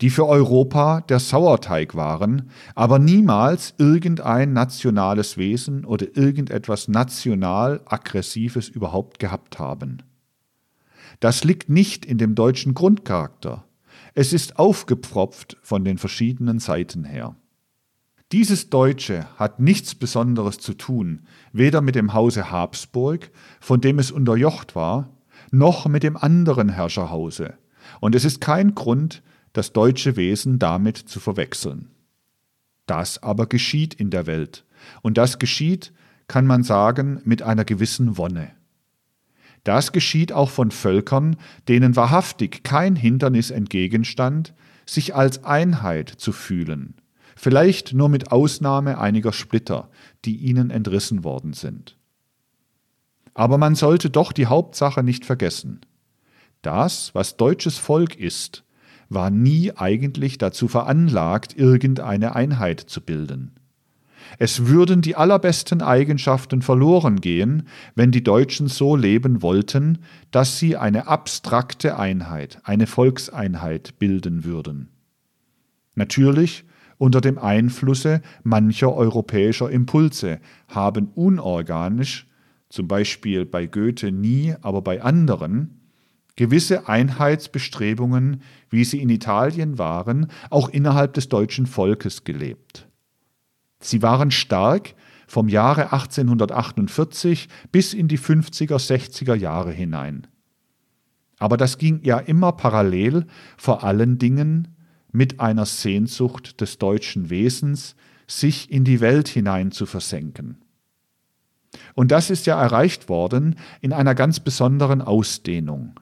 die für Europa der Sauerteig waren, aber niemals irgendein nationales Wesen oder irgendetwas national Aggressives überhaupt gehabt haben. Das liegt nicht in dem deutschen Grundcharakter. Es ist aufgepfropft von den verschiedenen Seiten her. Dieses Deutsche hat nichts Besonderes zu tun, weder mit dem Hause Habsburg, von dem es unterjocht war, noch mit dem anderen Herrscherhause, und es ist kein Grund, das deutsche Wesen damit zu verwechseln. Das aber geschieht in der Welt, und das geschieht, kann man sagen, mit einer gewissen Wonne. Das geschieht auch von Völkern, denen wahrhaftig kein Hindernis entgegenstand, sich als Einheit zu fühlen, vielleicht nur mit Ausnahme einiger Splitter, die ihnen entrissen worden sind. Aber man sollte doch die Hauptsache nicht vergessen. Das, was deutsches Volk ist, war nie eigentlich dazu veranlagt, irgendeine Einheit zu bilden. Es würden die allerbesten Eigenschaften verloren gehen, wenn die Deutschen so leben wollten, dass sie eine abstrakte Einheit, eine Volkseinheit bilden würden. Natürlich unter dem Einflusse mancher europäischer Impulse haben unorganisch, zum Beispiel bei Goethe nie, aber bei anderen, gewisse Einheitsbestrebungen, wie sie in Italien waren, auch innerhalb des deutschen Volkes gelebt. Sie waren stark vom Jahre 1848 bis in die 50er, 60er Jahre hinein. Aber das ging ja immer parallel, vor allen Dingen mit einer Sehnsucht des deutschen Wesens, sich in die Welt hinein zu versenken. Und das ist ja erreicht worden in einer ganz besonderen Ausdehnung.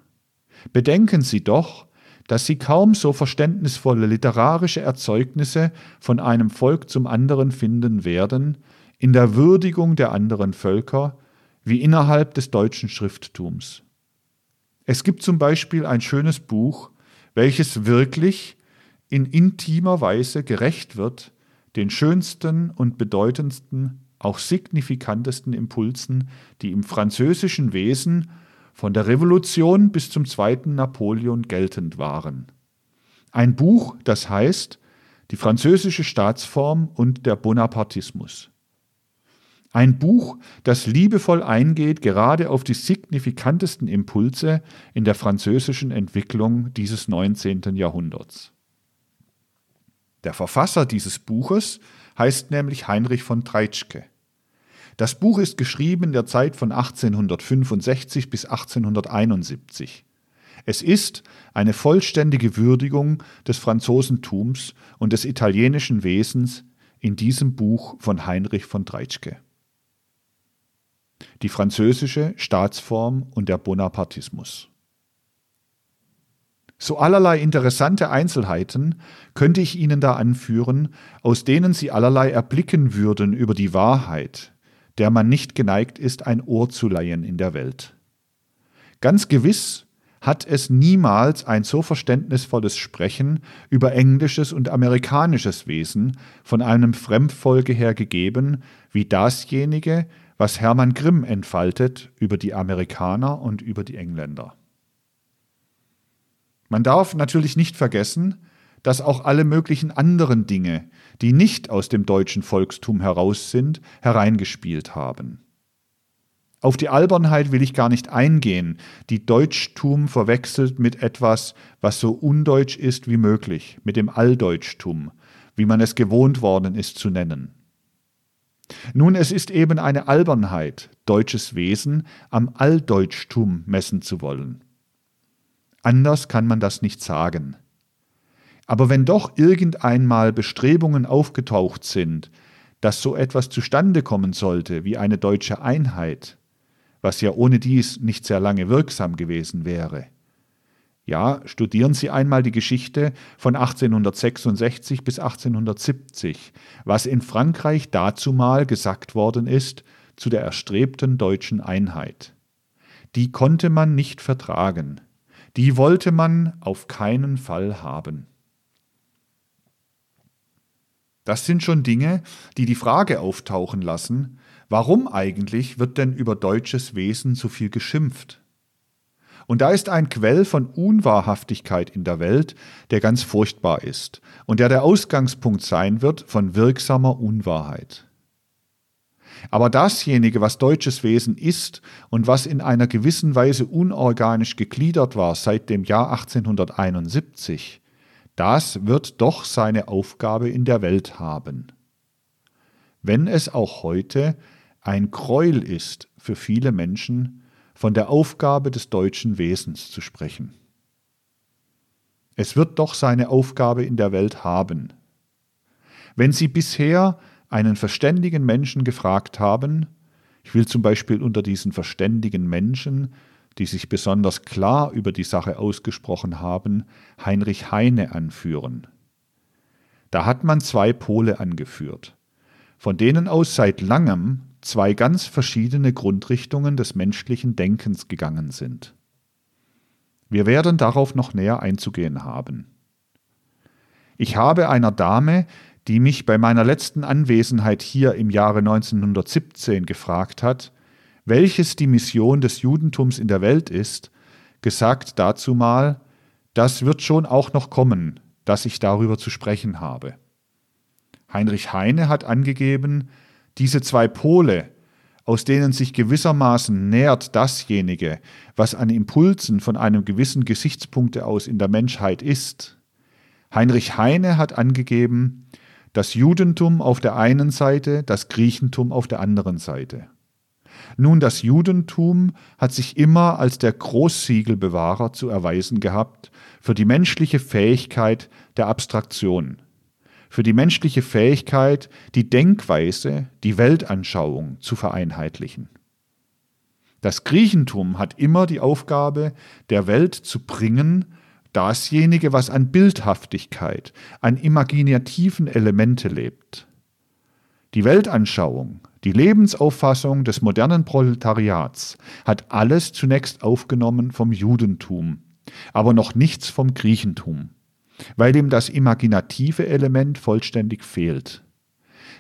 Bedenken Sie doch, dass sie kaum so verständnisvolle literarische Erzeugnisse von einem Volk zum anderen finden werden, in der Würdigung der anderen Völker, wie innerhalb des deutschen Schrifttums. Es gibt zum Beispiel ein schönes Buch, welches wirklich in intimer Weise gerecht wird den schönsten und bedeutendsten, auch signifikantesten Impulsen, die im französischen Wesen von der Revolution bis zum zweiten Napoleon geltend waren. Ein Buch, das heißt Die französische Staatsform und der Bonapartismus. Ein Buch, das liebevoll eingeht gerade auf die signifikantesten Impulse in der französischen Entwicklung dieses 19. Jahrhunderts. Der Verfasser dieses Buches heißt nämlich Heinrich von Treitschke. Das Buch ist geschrieben in der Zeit von 1865 bis 1871. Es ist eine vollständige Würdigung des Franzosentums und des italienischen Wesens in diesem Buch von Heinrich von Treitschke. Die französische Staatsform und der Bonapartismus. So allerlei interessante Einzelheiten könnte ich Ihnen da anführen, aus denen Sie allerlei erblicken würden über die Wahrheit, der man nicht geneigt ist, ein Ohr zu leihen in der Welt. Ganz gewiss hat es niemals ein so verständnisvolles Sprechen über englisches und amerikanisches Wesen von einem Fremdvolke her gegeben, wie dasjenige, was Hermann Grimm entfaltet über die Amerikaner und über die Engländer. Man darf natürlich nicht vergessen, dass auch alle möglichen anderen Dinge, die nicht aus dem deutschen Volkstum heraus sind, hereingespielt haben. Auf die Albernheit will ich gar nicht eingehen, die Deutschtum verwechselt mit etwas, was so undeutsch ist wie möglich, mit dem Alldeutschtum, wie man es gewohnt worden ist zu nennen. Nun, es ist eben eine Albernheit, deutsches Wesen am Alldeutschtum messen zu wollen. Anders kann man das nicht sagen. Aber wenn doch irgendeinmal Bestrebungen aufgetaucht sind, dass so etwas zustande kommen sollte wie eine deutsche Einheit, was ja ohne dies nicht sehr lange wirksam gewesen wäre. Ja, studieren Sie einmal die Geschichte von 1866 bis 1870, was in Frankreich dazumal gesagt worden ist zu der erstrebten deutschen Einheit. Die konnte man nicht vertragen, die wollte man auf keinen Fall haben. Das sind schon Dinge, die die Frage auftauchen lassen, warum eigentlich wird denn über deutsches Wesen so viel geschimpft? Und da ist ein Quell von Unwahrhaftigkeit in der Welt, der ganz furchtbar ist und der der Ausgangspunkt sein wird von wirksamer Unwahrheit. Aber dasjenige, was deutsches Wesen ist und was in einer gewissen Weise unorganisch gegliedert war seit dem Jahr 1871, das wird doch seine Aufgabe in der Welt haben. Wenn es auch heute ein Gräuel ist für viele Menschen, von der Aufgabe des deutschen Wesens zu sprechen. Es wird doch seine Aufgabe in der Welt haben. Wenn Sie bisher einen verständigen Menschen gefragt haben, ich will zum Beispiel unter diesen verständigen Menschen die sich besonders klar über die Sache ausgesprochen haben, Heinrich Heine anführen. Da hat man zwei Pole angeführt, von denen aus seit langem zwei ganz verschiedene Grundrichtungen des menschlichen Denkens gegangen sind. Wir werden darauf noch näher einzugehen haben. Ich habe einer Dame, die mich bei meiner letzten Anwesenheit hier im Jahre 1917 gefragt hat, welches die Mission des Judentums in der Welt ist, gesagt dazu mal, das wird schon auch noch kommen, dass ich darüber zu sprechen habe. Heinrich Heine hat angegeben, diese zwei Pole, aus denen sich gewissermaßen nährt dasjenige, was an Impulsen von einem gewissen Gesichtspunkte aus in der Menschheit ist. Heinrich Heine hat angegeben, das Judentum auf der einen Seite, das Griechentum auf der anderen Seite. Nun, das Judentum hat sich immer als der Großsiegelbewahrer zu erweisen gehabt für die menschliche Fähigkeit der Abstraktion, für die menschliche Fähigkeit, die Denkweise, die Weltanschauung zu vereinheitlichen. Das Griechentum hat immer die Aufgabe, der Welt zu bringen, dasjenige, was an Bildhaftigkeit, an imaginativen Elemente lebt. Die Weltanschauung, die Lebensauffassung des modernen Proletariats hat alles zunächst aufgenommen vom Judentum, aber noch nichts vom Griechentum, weil ihm das imaginative Element vollständig fehlt.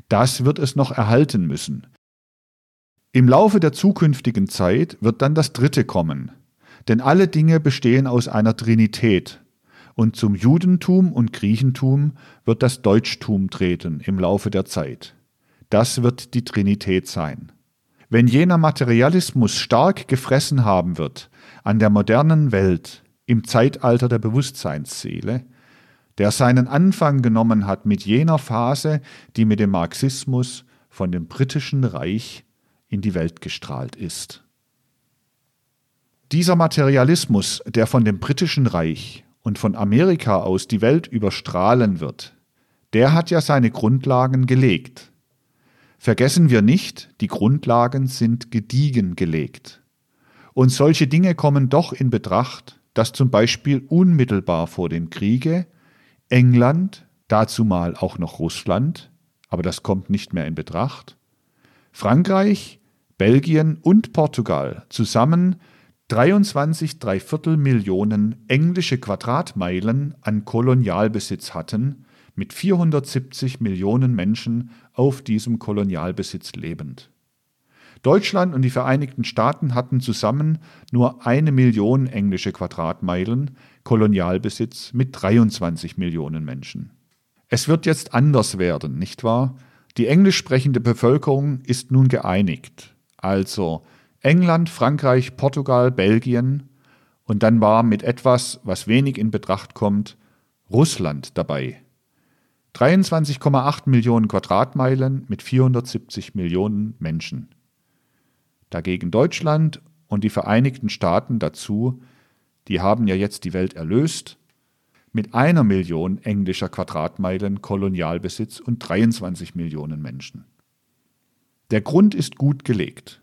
Das wird es noch erhalten müssen. Im Laufe der zukünftigen Zeit wird dann das Dritte kommen, denn alle Dinge bestehen aus einer Trinität, und zum Judentum und Griechentum wird das Deutschtum treten im Laufe der Zeit. Das wird die Trinität sein. Wenn jener Materialismus stark gefressen haben wird an der modernen Welt im Zeitalter der Bewusstseinsseele, der seinen Anfang genommen hat mit jener Phase, die mit dem Marxismus von dem britischen Reich in die Welt gestrahlt ist. Dieser Materialismus, der von dem britischen Reich und von Amerika aus die Welt überstrahlen wird, der hat ja seine Grundlagen gelegt. Vergessen wir nicht, die Grundlagen sind gediegen gelegt. Und solche Dinge kommen doch in Betracht, dass zum Beispiel unmittelbar vor dem Kriege England, dazu mal auch noch Russland, aber das kommt nicht mehr in Betracht, Frankreich, Belgien und Portugal zusammen 23 Dreiviertel Millionen englische Quadratmeilen an Kolonialbesitz hatten mit 470 Millionen Menschen auf diesem Kolonialbesitz lebend. Deutschland und die Vereinigten Staaten hatten zusammen nur eine Million englische Quadratmeilen Kolonialbesitz mit 23 Millionen Menschen. Es wird jetzt anders werden, nicht wahr? Die englisch sprechende Bevölkerung ist nun geeinigt. Also England, Frankreich, Portugal, Belgien und dann war mit etwas, was wenig in Betracht kommt, Russland dabei. 23,8 Millionen Quadratmeilen mit 470 Millionen Menschen. Dagegen Deutschland und die Vereinigten Staaten dazu die haben ja jetzt die Welt erlöst, mit einer Million englischer Quadratmeilen Kolonialbesitz und 23 Millionen Menschen. Der Grund ist gut gelegt.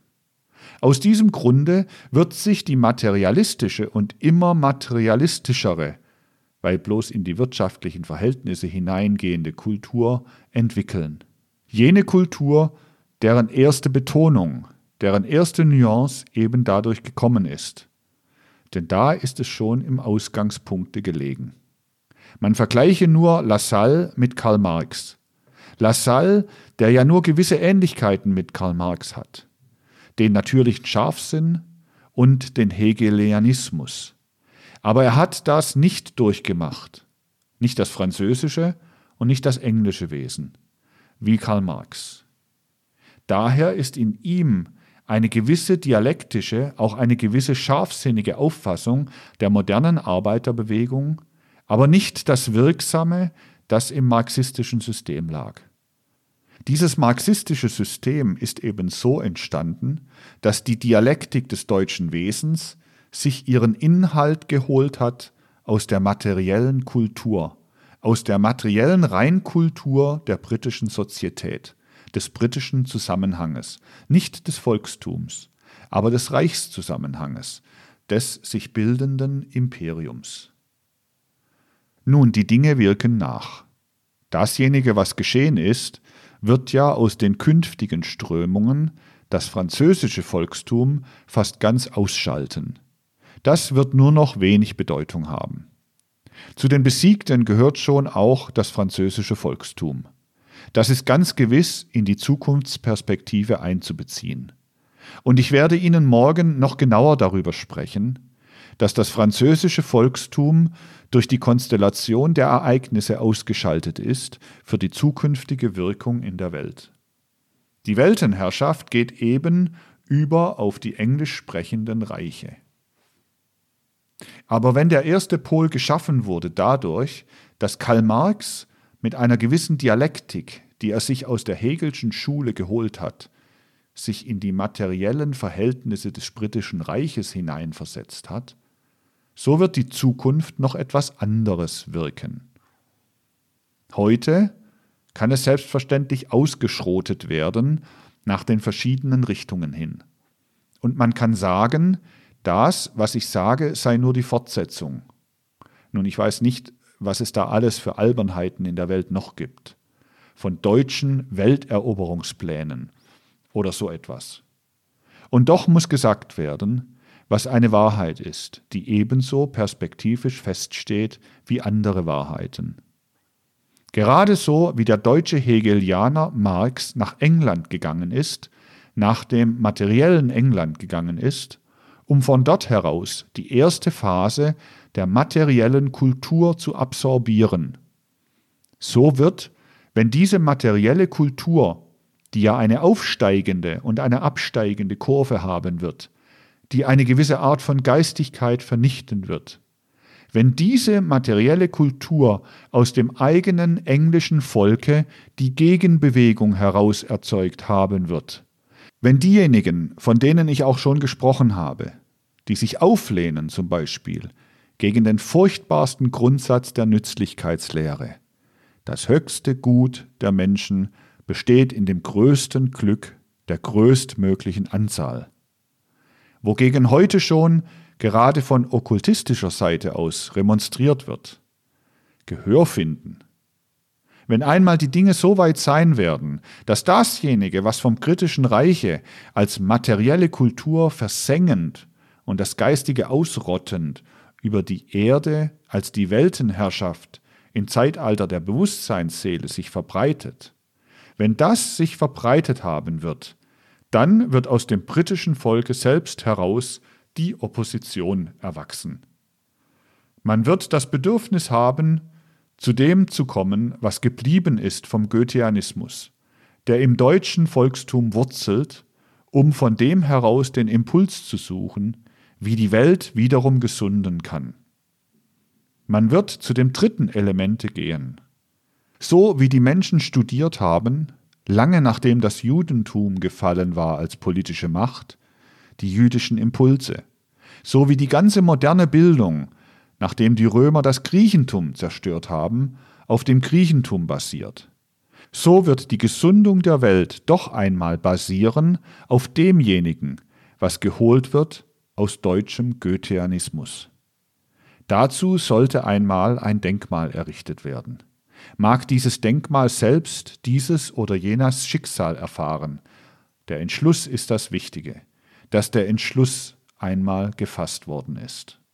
Aus diesem Grunde wird sich die materialistische und immer materialistischere, weil bloß in die wirtschaftlichen Verhältnisse hineingehende Kultur entwickeln. Jene Kultur, deren erste Betonung, deren erste Nuance eben dadurch gekommen ist. Denn da ist es schon im Ausgangspunkte gelegen. Man vergleiche nur Lassalle mit Karl Marx. Lassalle, der ja nur gewisse Ähnlichkeiten mit Karl Marx hat, den natürlichen Scharfsinn und den Hegelianismus. Aber er hat das nicht durchgemacht, nicht das französische und nicht das englische Wesen, wie Karl Marx. Daher ist in ihm eine gewisse dialektische, auch eine gewisse scharfsinnige Auffassung der modernen Arbeiterbewegung, aber nicht das Wirksame, das im marxistischen System lag. Dieses marxistische System ist eben so entstanden, dass die Dialektik des deutschen Wesens sich ihren Inhalt geholt hat aus der materiellen Kultur, aus der materiellen Reinkultur der britischen Sozietät des britischen Zusammenhanges, nicht des Volkstums, aber des Reichszusammenhanges, des sich bildenden Imperiums. Nun, die Dinge wirken nach. Dasjenige, was geschehen ist, wird ja aus den künftigen Strömungen das französische Volkstum fast ganz ausschalten. Das wird nur noch wenig Bedeutung haben. Zu den Besiegten gehört schon auch das französische Volkstum. Das ist ganz gewiss in die Zukunftsperspektive einzubeziehen. Und ich werde Ihnen morgen noch genauer darüber sprechen, dass das französische Volkstum durch die Konstellation der Ereignisse ausgeschaltet ist für die zukünftige Wirkung in der Welt. Die Weltenherrschaft geht eben über auf die englisch sprechenden Reiche. Aber wenn der erste Pol geschaffen wurde dadurch, dass Karl Marx mit einer gewissen Dialektik, die er sich aus der Hegelschen Schule geholt hat, sich in die materiellen Verhältnisse des britischen Reiches hineinversetzt hat, so wird die Zukunft noch etwas anderes wirken. Heute kann es selbstverständlich ausgeschrotet werden nach den verschiedenen Richtungen hin. Und man kann sagen, das, was ich sage, sei nur die Fortsetzung. Nun, ich weiß nicht, was es da alles für Albernheiten in der Welt noch gibt. Von deutschen Welteroberungsplänen oder so etwas. Und doch muss gesagt werden, was eine Wahrheit ist, die ebenso perspektivisch feststeht wie andere Wahrheiten. Gerade so wie der deutsche Hegelianer Marx nach England gegangen ist, nach dem materiellen England gegangen ist, um von dort heraus die erste Phase der materiellen Kultur zu absorbieren. So wird, wenn diese materielle Kultur, die ja eine aufsteigende und eine absteigende Kurve haben wird, die eine gewisse Art von Geistigkeit vernichten wird, wenn diese materielle Kultur aus dem eigenen englischen Volke die Gegenbewegung heraus erzeugt haben wird, wenn diejenigen, von denen ich auch schon gesprochen habe, die sich auflehnen zum Beispiel gegen den furchtbarsten Grundsatz der Nützlichkeitslehre, das höchste Gut der Menschen besteht in dem größten Glück der größtmöglichen Anzahl, wogegen heute schon gerade von okkultistischer Seite aus remonstriert wird. Gehör finden wenn einmal die Dinge so weit sein werden, dass dasjenige, was vom kritischen Reiche als materielle Kultur versengend und das Geistige ausrottend über die Erde als die Weltenherrschaft im Zeitalter der Bewusstseinsseele sich verbreitet, wenn das sich verbreitet haben wird, dann wird aus dem britischen Volke selbst heraus die Opposition erwachsen. Man wird das Bedürfnis haben, zu dem zu kommen, was geblieben ist vom Goetheanismus, der im deutschen Volkstum wurzelt, um von dem heraus den Impuls zu suchen, wie die Welt wiederum gesunden kann. Man wird zu dem dritten Elemente gehen. So wie die Menschen studiert haben, lange nachdem das Judentum gefallen war als politische Macht, die jüdischen Impulse, so wie die ganze moderne Bildung, nachdem die Römer das Griechentum zerstört haben, auf dem Griechentum basiert. So wird die Gesundung der Welt doch einmal basieren auf demjenigen, was geholt wird aus deutschem Goetheanismus. Dazu sollte einmal ein Denkmal errichtet werden. Mag dieses Denkmal selbst dieses oder jenes Schicksal erfahren, der Entschluss ist das Wichtige, dass der Entschluss einmal gefasst worden ist.